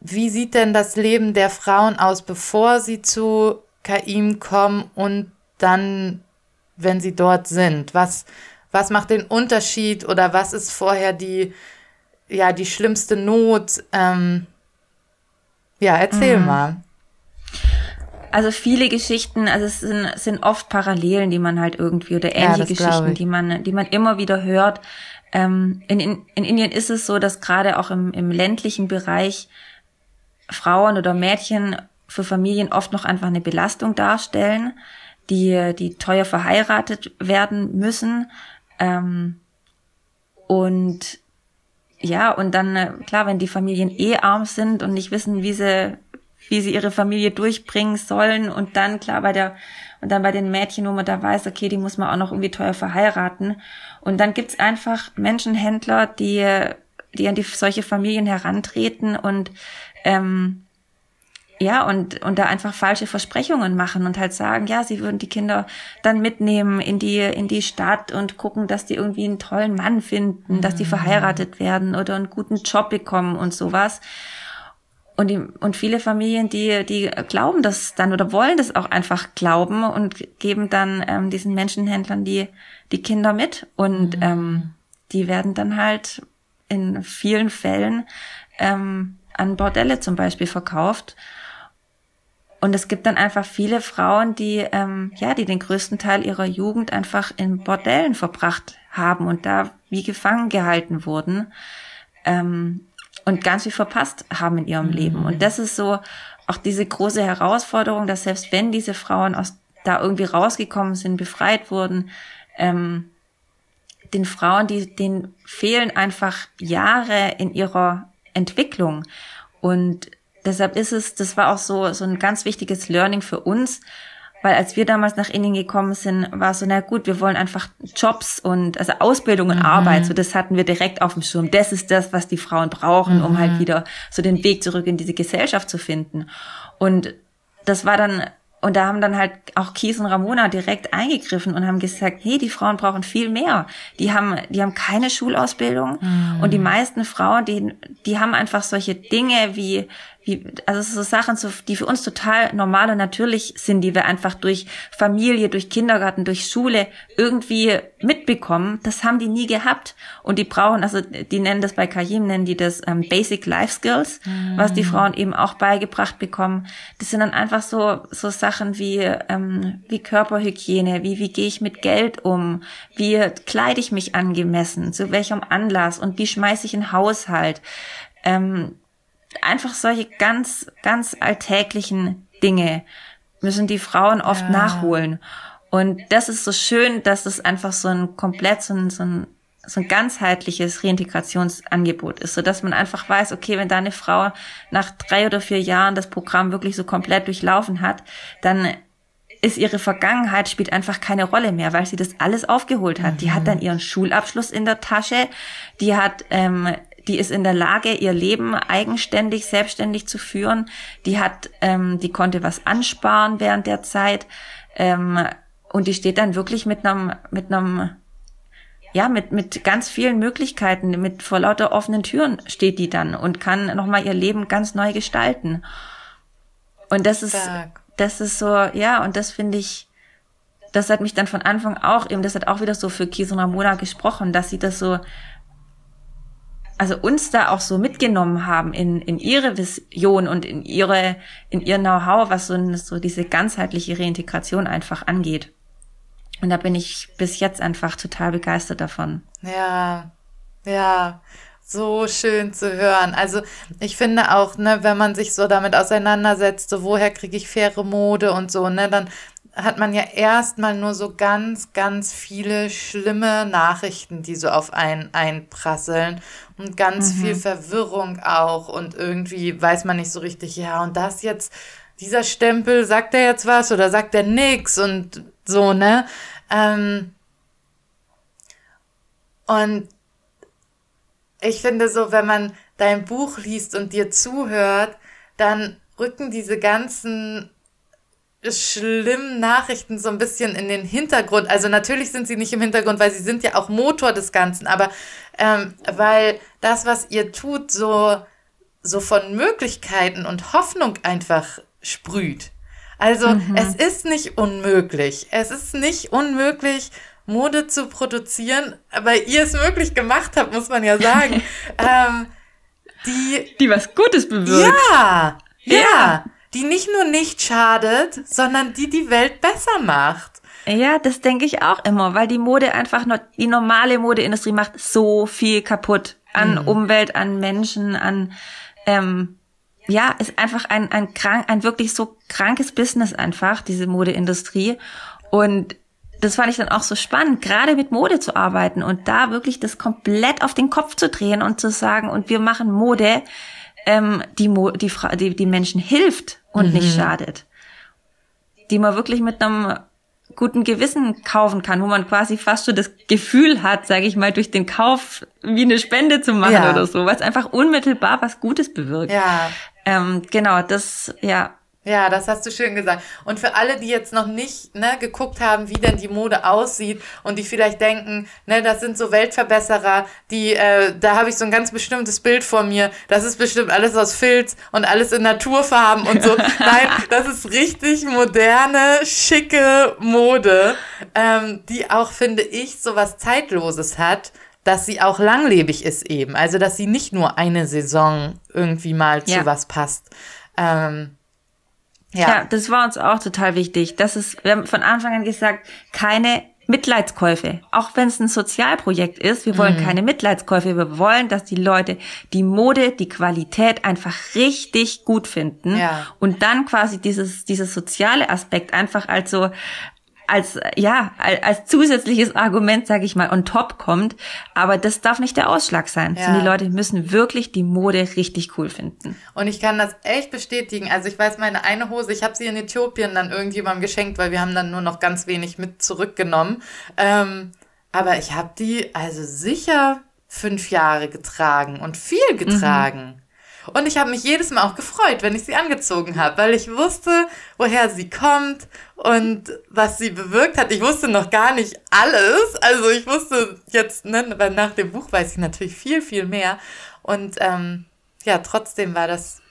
A: Wie sieht denn das Leben der Frauen aus, bevor sie zu Kaim kommen und dann, wenn sie dort sind? Was, was macht den Unterschied oder was ist vorher die, ja, die schlimmste Not? Ähm, ja, erzähl mhm. mal
B: also viele Geschichten, also es sind, sind oft Parallelen, die man halt irgendwie oder ähnliche ja, Geschichten, die man, die man immer wieder hört. Ähm, in, in, in Indien ist es so, dass gerade auch im, im ländlichen Bereich Frauen oder Mädchen für Familien oft noch einfach eine Belastung darstellen, die, die teuer verheiratet werden müssen. Ähm, und ja, und dann, äh, klar, wenn die Familien eh arm sind und nicht wissen, wie sie wie sie ihre Familie durchbringen sollen und dann klar bei der und dann bei den Mädchen, wo man da weiß, okay, die muss man auch noch irgendwie teuer verheiraten. Und dann gibt's einfach Menschenhändler, die die an die solche Familien herantreten und ähm, ja, und, und da einfach falsche Versprechungen machen und halt sagen, ja, sie würden die Kinder dann mitnehmen in die, in die Stadt und gucken, dass die irgendwie einen tollen Mann finden, dass die mhm. verheiratet werden oder einen guten Job bekommen und sowas. Und, die, und viele Familien, die, die glauben das dann oder wollen das auch einfach glauben und geben dann ähm, diesen Menschenhändlern die, die Kinder mit. Und mhm. ähm, die werden dann halt in vielen Fällen ähm, an Bordelle zum Beispiel verkauft. Und es gibt dann einfach viele Frauen, die, ähm, ja, die den größten Teil ihrer Jugend einfach in Bordellen verbracht haben und da wie gefangen gehalten wurden. Ähm, und ganz viel verpasst haben in ihrem mhm. Leben. Und das ist so auch diese große Herausforderung, dass selbst wenn diese Frauen aus da irgendwie rausgekommen sind, befreit wurden, ähm, den Frauen, die, denen fehlen einfach Jahre in ihrer Entwicklung. Und deshalb ist es, das war auch so, so ein ganz wichtiges Learning für uns, weil als wir damals nach Indien gekommen sind, war es so, na gut, wir wollen einfach Jobs und also Ausbildung und mhm. Arbeit. So das hatten wir direkt auf dem Schirm. Das ist das, was die Frauen brauchen, mhm. um halt wieder so den Weg zurück in diese Gesellschaft zu finden. Und das war dann und da haben dann halt auch Kies und Ramona direkt eingegriffen und haben gesagt, hey, die Frauen brauchen viel mehr. Die haben, die haben keine Schulausbildung. Mhm. Und die meisten Frauen, die, die haben einfach solche Dinge wie, wie, also so Sachen, die für uns total normal und natürlich sind, die wir einfach durch Familie, durch Kindergarten, durch Schule irgendwie mitbekommen, das haben die nie gehabt. Und die brauchen, also die nennen das bei Kajim, nennen die das ähm, Basic Life Skills, mhm. was die. Frauen eben auch beigebracht bekommen. Das sind dann einfach so, so Sachen wie, ähm, wie Körperhygiene, wie, wie gehe ich mit Geld um, wie kleide ich mich angemessen, zu welchem Anlass und wie schmeiße ich einen Haushalt. Ähm, einfach solche ganz, ganz alltäglichen Dinge müssen die Frauen oft ja. nachholen. Und das ist so schön, dass es einfach so ein komplett, so ein, so ein, so ein ganzheitliches Reintegrationsangebot ist, so dass man einfach weiß, okay, wenn da eine Frau nach drei oder vier Jahren das Programm wirklich so komplett durchlaufen hat, dann ist ihre Vergangenheit spielt einfach keine Rolle mehr, weil sie das alles aufgeholt hat. Mhm. Die hat dann mhm. ihren Schulabschluss in der Tasche, die hat ähm, die ist in der Lage, ihr Leben eigenständig, selbstständig zu führen. Die hat, ähm, die konnte was ansparen während der Zeit. Ähm, und die steht dann wirklich mit einem, mit einem, ja, mit, mit ganz vielen Möglichkeiten, mit vor lauter offenen Türen steht die dann und kann nochmal ihr Leben ganz neu gestalten. Und das ist, das ist so, ja, und das finde ich, das hat mich dann von Anfang auch eben, das hat auch wieder so für Kies und Ramona gesprochen, dass sie das so also uns da auch so mitgenommen haben in, in ihre Vision und in ihre, in ihr Know-how, was so, so diese ganzheitliche Reintegration einfach angeht. Und da bin ich bis jetzt einfach total begeistert davon.
A: Ja, ja, so schön zu hören. Also ich finde auch, ne, wenn man sich so damit auseinandersetzt, so woher kriege ich faire Mode und so, ne, dann hat man ja erstmal nur so ganz, ganz viele schlimme Nachrichten, die so auf einen einprasseln und ganz mhm. viel Verwirrung auch und irgendwie weiß man nicht so richtig, ja, und das jetzt, dieser Stempel, sagt er jetzt was oder sagt er nix und so, ne? Ähm, und ich finde so, wenn man dein Buch liest und dir zuhört, dann rücken diese ganzen schlimmen Nachrichten so ein bisschen in den Hintergrund. Also natürlich sind sie nicht im Hintergrund, weil sie sind ja auch Motor des Ganzen, aber ähm, weil das, was ihr tut, so, so von Möglichkeiten und Hoffnung einfach sprüht. Also mhm. es ist nicht unmöglich. Es ist nicht unmöglich, Mode zu produzieren, weil ihr es möglich gemacht habt, muss man ja sagen. ähm, die,
B: die was Gutes bewirkt.
A: Ja, ja. ja die nicht nur nicht schadet, sondern die die Welt besser macht.
B: Ja, das denke ich auch immer, weil die Mode einfach nur, die normale Modeindustrie macht so viel kaputt an mhm. Umwelt, an Menschen, an, ähm, ja, ist einfach ein, ein krank, ein wirklich so krankes Business einfach, diese Modeindustrie. Und das fand ich dann auch so spannend, gerade mit Mode zu arbeiten und da wirklich das komplett auf den Kopf zu drehen und zu sagen, und wir machen Mode, ähm, die, Mo die, die, die Menschen hilft und mhm. nicht schadet. Die man wirklich mit einem guten Gewissen kaufen kann, wo man quasi fast schon das Gefühl hat, sage ich mal, durch den Kauf wie eine Spende zu machen ja. oder so, weil es einfach unmittelbar was Gutes bewirkt. Ja. Ähm, genau, das, ja,
A: ja, das hast du schön gesagt. Und für alle, die jetzt noch nicht ne, geguckt haben, wie denn die Mode aussieht und die vielleicht denken, ne, das sind so Weltverbesserer, die, äh, da habe ich so ein ganz bestimmtes Bild vor mir. Das ist bestimmt alles aus Filz und alles in Naturfarben und so. Nein, das ist richtig moderne, schicke Mode, ähm, die auch, finde ich, so was Zeitloses hat dass sie auch langlebig ist eben. Also, dass sie nicht nur eine Saison irgendwie mal ja. zu was passt. Ähm,
B: ja. ja, das war uns auch total wichtig. Das ist, wir haben von Anfang an gesagt, keine Mitleidskäufe. Auch wenn es ein Sozialprojekt ist, wir wollen mhm. keine Mitleidskäufe. Wir wollen, dass die Leute die Mode, die Qualität einfach richtig gut finden. Ja. Und dann quasi dieses, dieses soziale Aspekt einfach als so, als ja als zusätzliches Argument, sage ich mal, on top kommt. Aber das darf nicht der Ausschlag sein. Ja. die Leute müssen wirklich die Mode richtig cool finden.
A: Und ich kann das echt bestätigen. Also ich weiß, meine eine Hose, ich habe sie in Äthiopien dann irgendjemandem geschenkt, weil wir haben dann nur noch ganz wenig mit zurückgenommen. Ähm, aber ich habe die also sicher fünf Jahre getragen und viel getragen. Mhm. Und ich habe mich jedes Mal auch gefreut, wenn ich sie angezogen habe, weil ich wusste, woher sie kommt und was sie bewirkt hat. Ich wusste noch gar nicht alles. Also ich wusste jetzt, ne, weil nach dem Buch weiß ich natürlich viel, viel mehr. Und ähm, ja, trotzdem war das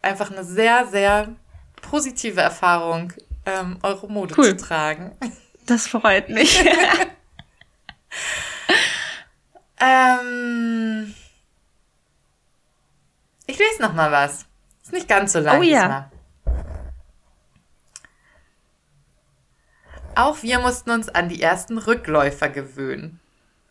A: einfach eine sehr, sehr positive Erfahrung, ähm, eure Mode cool. zu tragen.
B: Das freut mich.
A: ähm, ich lese noch mal was. Ist nicht ganz so lang. Oh ja. Diesmal. Auch wir mussten uns an die ersten Rückläufer gewöhnen.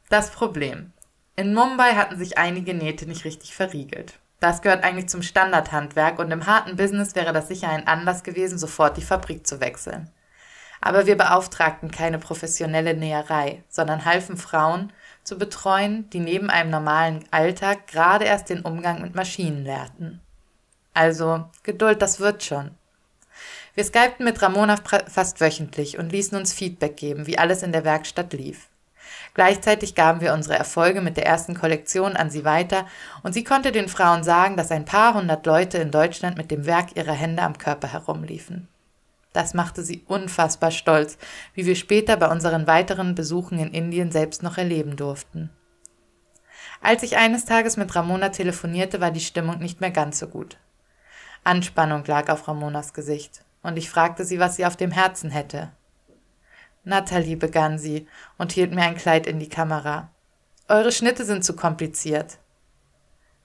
A: Das Problem. In Mumbai hatten sich einige Nähte nicht richtig verriegelt. Das gehört eigentlich zum Standardhandwerk und im harten Business wäre das sicher ein Anlass gewesen, sofort die Fabrik zu wechseln. Aber wir beauftragten keine professionelle Näherei, sondern halfen Frauen, zu betreuen, die neben einem normalen Alltag gerade erst den Umgang mit Maschinen lernten. Also, Geduld, das wird schon. Wir skypten mit Ramona fast wöchentlich und ließen uns Feedback geben, wie alles in der Werkstatt lief. Gleichzeitig gaben wir unsere Erfolge mit der ersten Kollektion an sie weiter und sie konnte den Frauen sagen, dass ein paar hundert Leute in Deutschland mit dem Werk ihrer Hände am Körper herumliefen. Das machte sie unfassbar stolz, wie wir später bei unseren weiteren Besuchen in Indien selbst noch erleben durften. Als ich eines Tages mit Ramona telefonierte, war die Stimmung nicht mehr ganz so gut. Anspannung lag auf Ramonas Gesicht, und ich fragte sie, was sie auf dem Herzen hätte. Natalie, begann sie und hielt mir ein Kleid in die Kamera. Eure Schnitte sind zu kompliziert.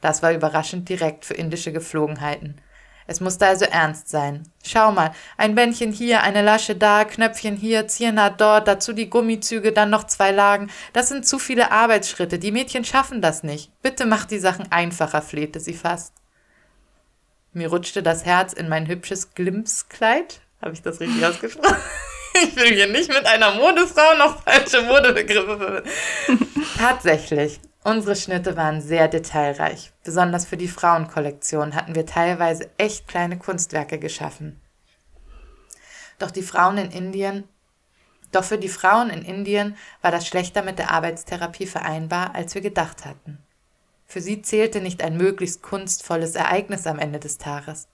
A: Das war überraschend direkt für indische Geflogenheiten. Es musste also ernst sein. Schau mal, ein Bändchen hier, eine Lasche da, Knöpfchen hier, Ziernaht dort, dazu die Gummizüge, dann noch zwei Lagen. Das sind zu viele Arbeitsschritte. Die Mädchen schaffen das nicht. Bitte mach die Sachen einfacher, flehte sie fast. Mir rutschte das Herz in mein hübsches Glimpskleid. Habe ich das richtig ausgesprochen? ich will hier nicht mit einer Modefrau noch falsche Modebegriffe verwenden. Tatsächlich. Unsere Schnitte waren sehr detailreich. Besonders für die Frauenkollektion hatten wir teilweise echt kleine Kunstwerke geschaffen. Doch die Frauen in Indien, doch für die Frauen in Indien war das schlechter mit der Arbeitstherapie vereinbar, als wir gedacht hatten. Für sie zählte nicht ein möglichst kunstvolles Ereignis am Ende des Tages.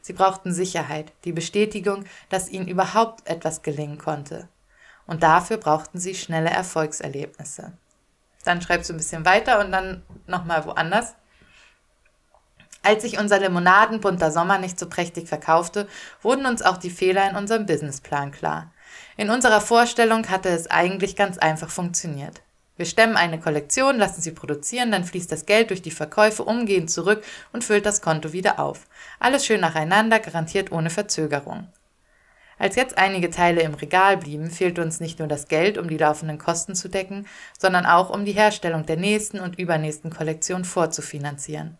A: Sie brauchten Sicherheit, die Bestätigung, dass ihnen überhaupt etwas gelingen konnte. Und dafür brauchten sie schnelle Erfolgserlebnisse. Dann schreibst du ein bisschen weiter und dann nochmal woanders. Als sich unser Limonadenbunter Sommer nicht so prächtig verkaufte, wurden uns auch die Fehler in unserem Businessplan klar. In unserer Vorstellung hatte es eigentlich ganz einfach funktioniert. Wir stemmen eine Kollektion, lassen sie produzieren, dann fließt das Geld durch die Verkäufe umgehend zurück und füllt das Konto wieder auf. Alles schön nacheinander, garantiert ohne Verzögerung. Als jetzt einige Teile im Regal blieben, fehlte uns nicht nur das Geld, um die laufenden Kosten zu decken, sondern auch um die Herstellung der nächsten und übernächsten Kollektion vorzufinanzieren.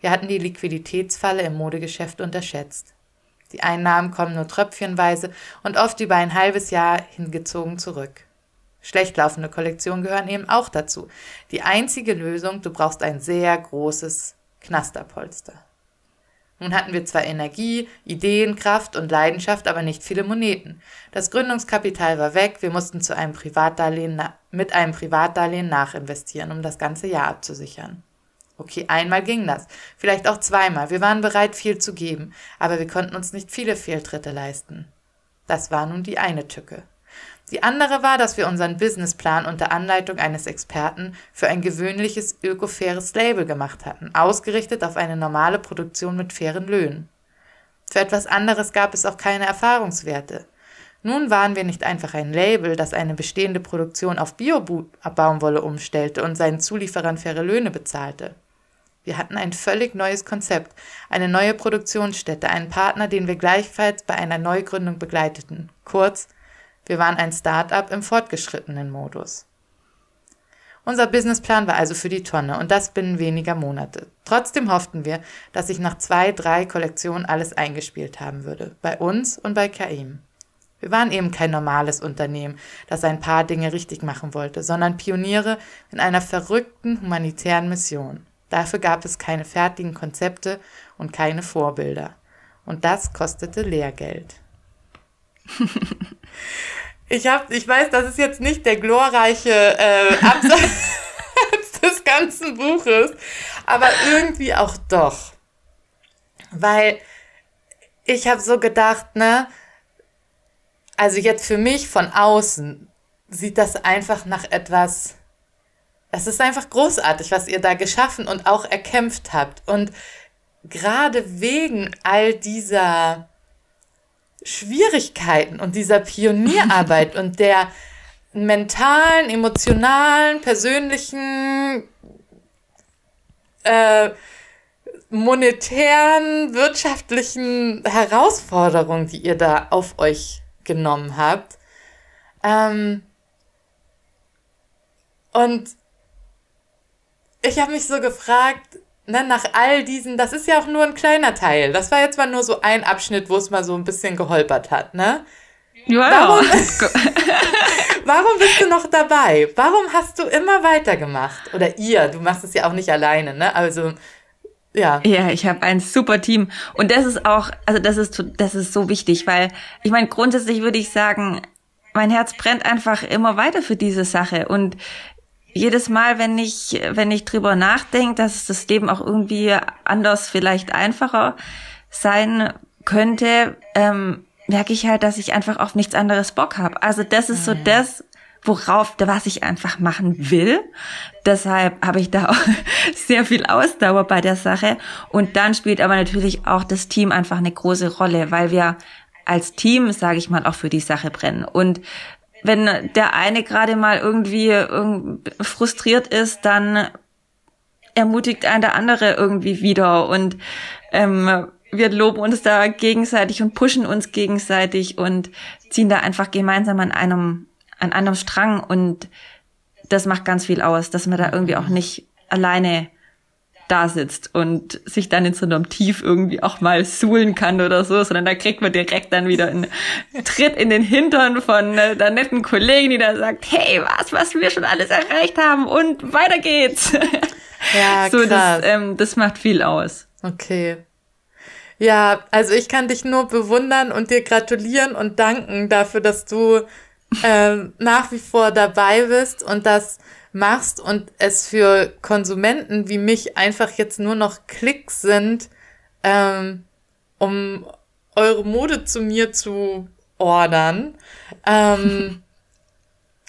A: Wir hatten die Liquiditätsfalle im Modegeschäft unterschätzt. Die Einnahmen kommen nur tröpfchenweise und oft über ein halbes Jahr hingezogen zurück. Schlecht laufende Kollektionen gehören eben auch dazu. Die einzige Lösung, du brauchst ein sehr großes Knasterpolster. Nun hatten wir zwar Energie, Ideen, Kraft und Leidenschaft, aber nicht viele Moneten. Das Gründungskapital war weg, wir mussten zu einem Privatdarlehen mit einem Privatdarlehen nachinvestieren, um das ganze Jahr abzusichern. Okay, einmal ging das, vielleicht auch zweimal. Wir waren bereit, viel zu geben, aber wir konnten uns nicht viele Fehltritte leisten. Das war nun die eine Tücke. Die andere war, dass wir unseren Businessplan unter Anleitung eines Experten für ein gewöhnliches ökofaires Label gemacht hatten, ausgerichtet auf eine normale Produktion mit fairen Löhnen. Für etwas anderes gab es auch keine Erfahrungswerte. Nun waren wir nicht einfach ein Label, das eine bestehende Produktion auf Bio-Baumwolle umstellte und seinen Zulieferern faire Löhne bezahlte. Wir hatten ein völlig neues Konzept, eine neue Produktionsstätte, einen Partner, den wir gleichfalls bei einer Neugründung begleiteten. Kurz, Wir waren ein Start-up im fortgeschrittenen Modus. Unser Businessplan war also für die Tonne und das binnen weniger Monate. Trotzdem hofften wir, dass sich nach zwei, drei Kollektionen alles eingespielt haben würde. Bei uns und bei Kaim. Wir waren eben kein normales Unternehmen, das ein paar Dinge richtig machen wollte, sondern Pioniere in einer verrückten humanitären Mission. Dafür gab es keine fertigen Konzepte und keine Vorbilder. Und das kostete Lehrgeld. ich, hab, ich weiß, das ist jetzt nicht der glorreiche äh, Absatz des ganzen Buches, aber irgendwie auch doch. Weil ich habe so gedacht, ne, also jetzt für mich von außen sieht das einfach nach etwas, es ist einfach großartig, was ihr da geschaffen und auch erkämpft habt. Und gerade wegen all dieser Schwierigkeiten und dieser Pionierarbeit und der mentalen, emotionalen, persönlichen, äh, monetären, wirtschaftlichen Herausforderungen, die ihr da auf euch genommen habt. Ähm, und ich habe mich so gefragt, ne, nach all diesen, das ist ja auch nur ein kleiner Teil. Das war jetzt mal nur so ein Abschnitt, wo es mal so ein bisschen geholpert hat, ne? Ja. Warum, warum bist du noch dabei? Warum hast du immer weitergemacht? Oder ihr, du machst es ja auch nicht alleine, ne? Also ja.
B: Ja, ich habe ein super Team und das ist auch, also das ist das ist so wichtig, weil ich meine grundsätzlich würde ich sagen, mein Herz brennt einfach immer weiter für diese Sache und jedes Mal, wenn ich wenn ich drüber nachdenke, dass das Leben auch irgendwie anders, vielleicht einfacher sein könnte, ähm, merke ich halt, dass ich einfach auf nichts anderes Bock habe. Also das ist so mhm. das, worauf, was ich einfach machen will. Deshalb habe ich da auch sehr viel Ausdauer bei der Sache. Und dann spielt aber natürlich auch das Team einfach eine große Rolle, weil wir als Team, sage ich mal, auch für die Sache brennen. Und wenn der eine gerade mal irgendwie frustriert ist, dann ermutigt ein der andere irgendwie wieder und ähm, wir loben uns da gegenseitig und pushen uns gegenseitig und ziehen da einfach gemeinsam an einem an einem Strang und das macht ganz viel aus, dass man da irgendwie auch nicht alleine da sitzt und sich dann in so einem Tief irgendwie auch mal suhlen kann oder so, sondern da kriegt man direkt dann wieder einen Tritt in den Hintern von äh, der netten Kollegin, die da sagt, hey, was, was wir schon alles erreicht haben und weiter geht's. Ja, so, krass. Das, ähm, das macht viel aus.
A: Okay. Ja, also ich kann dich nur bewundern und dir gratulieren und danken dafür, dass du ähm, nach wie vor dabei bist und das machst und es für Konsumenten wie mich einfach jetzt nur noch Klicks sind, ähm, um eure Mode zu mir zu ordern. Ähm,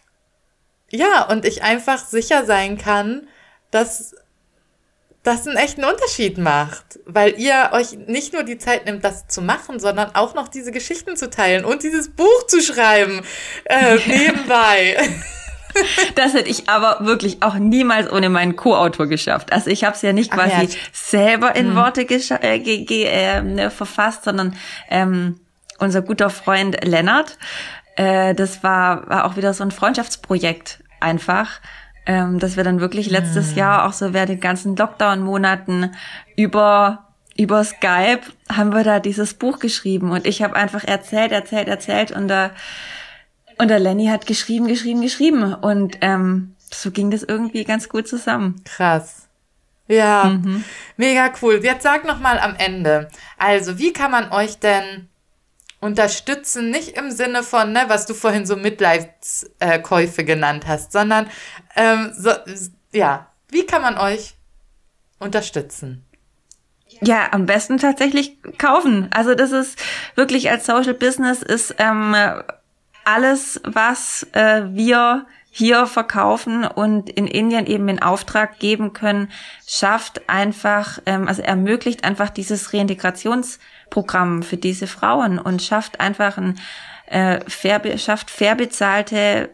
A: ja, und ich einfach sicher sein kann, dass das einen echten Unterschied macht, weil ihr euch nicht nur die Zeit nimmt, das zu machen, sondern auch noch diese Geschichten zu teilen und dieses Buch zu schreiben äh, nebenbei.
B: Das hätte ich aber wirklich auch niemals ohne meinen Co-Autor geschafft. Also ich habe es ja nicht quasi ja. selber in mhm. Worte äh, äh, ne, verfasst, sondern ähm, unser guter Freund Lennart. Äh, das war, war auch wieder so ein Freundschaftsprojekt einfach ähm, dass wir dann wirklich letztes mhm. Jahr auch so während den ganzen Lockdown-Monaten über über Skype haben wir da dieses Buch geschrieben und ich habe einfach erzählt, erzählt, erzählt und der und der Lenny hat geschrieben, geschrieben, geschrieben und ähm, so ging das irgendwie ganz gut zusammen.
A: Krass. Ja, mhm. mega cool. Jetzt sag noch mal am Ende. Also, wie kann man euch denn unterstützen, nicht im Sinne von, ne, was du vorhin so Mitleidskäufe genannt hast, sondern ähm, so, ja, wie kann man euch unterstützen?
B: Ja, am besten tatsächlich kaufen. Also das ist wirklich als Social Business ist ähm, alles, was äh, wir hier verkaufen und in Indien eben in Auftrag geben können, schafft einfach, ähm, also ermöglicht einfach dieses Reintegrationsprogramm für diese Frauen und schafft einfach ein äh, fair, schafft fair bezahlte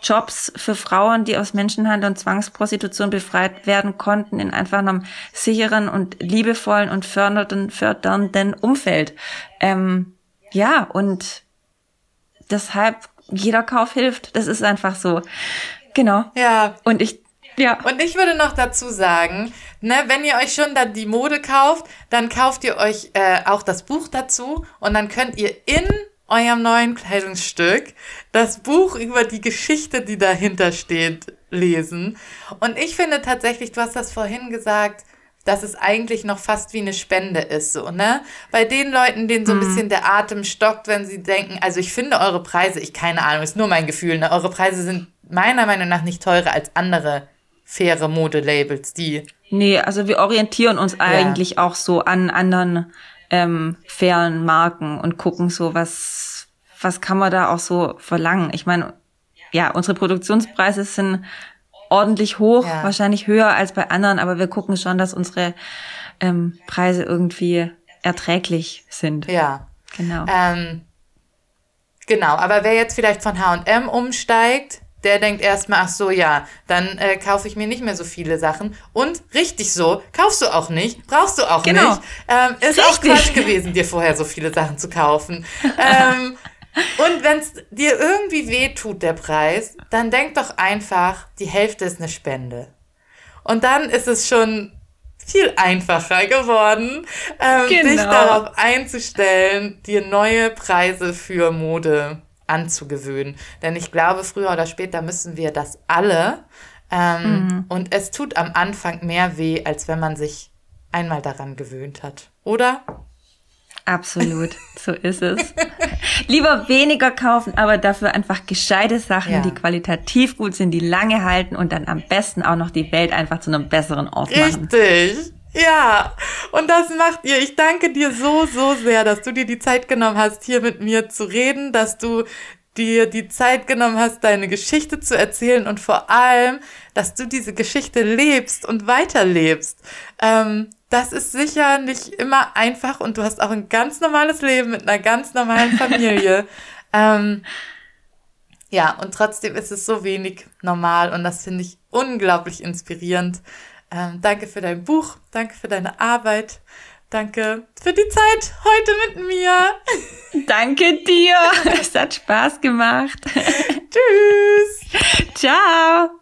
B: Jobs für Frauen, die aus Menschenhandel und Zwangsprostitution befreit werden konnten, in einfach einem sicheren und liebevollen und fördernden, fördernden Umfeld. Ähm, ja, und deshalb jeder Kauf hilft. Das ist einfach so. Genau.
A: Ja.
B: Und ich, ja.
A: Und ich würde noch dazu sagen, ne, wenn ihr euch schon dann die Mode kauft, dann kauft ihr euch äh, auch das Buch dazu und dann könnt ihr in eurem neuen Kleidungsstück das Buch über die Geschichte, die dahinter steht, lesen. Und ich finde tatsächlich, du hast das vorhin gesagt, dass es eigentlich noch fast wie eine Spende ist, so, ne? Bei den Leuten, denen so ein mhm. bisschen der Atem stockt, wenn sie denken, also ich finde eure Preise, ich keine Ahnung, ist nur mein Gefühl, ne? Eure Preise sind meiner Meinung nach nicht teurer als andere faire Modelabels, die.
B: Nee, also wir orientieren uns ja. eigentlich auch so an anderen ähm, fairen Marken und gucken so, was, was kann man da auch so verlangen. Ich meine, ja, unsere Produktionspreise sind ordentlich hoch, ja. wahrscheinlich höher als bei anderen, aber wir gucken schon, dass unsere ähm, Preise irgendwie erträglich sind.
A: Ja.
B: Genau.
A: Ähm, genau, aber wer jetzt vielleicht von H&M umsteigt, der denkt erstmal, ach so, ja, dann äh, kaufe ich mir nicht mehr so viele Sachen. Und richtig so, kaufst du auch nicht, brauchst du auch genau. nicht. Ähm, ist richtig. auch Quatsch gewesen, dir vorher so viele Sachen zu kaufen. ähm, und wenn es dir irgendwie weh tut, der Preis, dann denk doch einfach, die Hälfte ist eine Spende. Und dann ist es schon viel einfacher geworden, ähm, genau. dich darauf einzustellen, dir neue Preise für Mode anzugewöhnen. Denn ich glaube, früher oder später müssen wir das alle. Ähm, mhm. Und es tut am Anfang mehr weh, als wenn man sich einmal daran gewöhnt hat. Oder?
B: Absolut, so ist es. Lieber weniger kaufen, aber dafür einfach gescheite Sachen, ja. die qualitativ gut sind, die lange halten und dann am besten auch noch die Welt einfach zu einem besseren Ort
A: machen. Richtig. Ja, und das macht ihr. Ich danke dir so, so sehr, dass du dir die Zeit genommen hast, hier mit mir zu reden, dass du dir die Zeit genommen hast, deine Geschichte zu erzählen und vor allem, dass du diese Geschichte lebst und weiterlebst. Ähm, das ist sicher nicht immer einfach und du hast auch ein ganz normales Leben mit einer ganz normalen Familie. ähm, ja, und trotzdem ist es so wenig normal und das finde ich unglaublich inspirierend. Ähm, danke für dein Buch, danke für deine Arbeit, danke für die Zeit heute mit mir.
B: Danke dir, es hat Spaß gemacht.
A: Tschüss.
B: Ciao.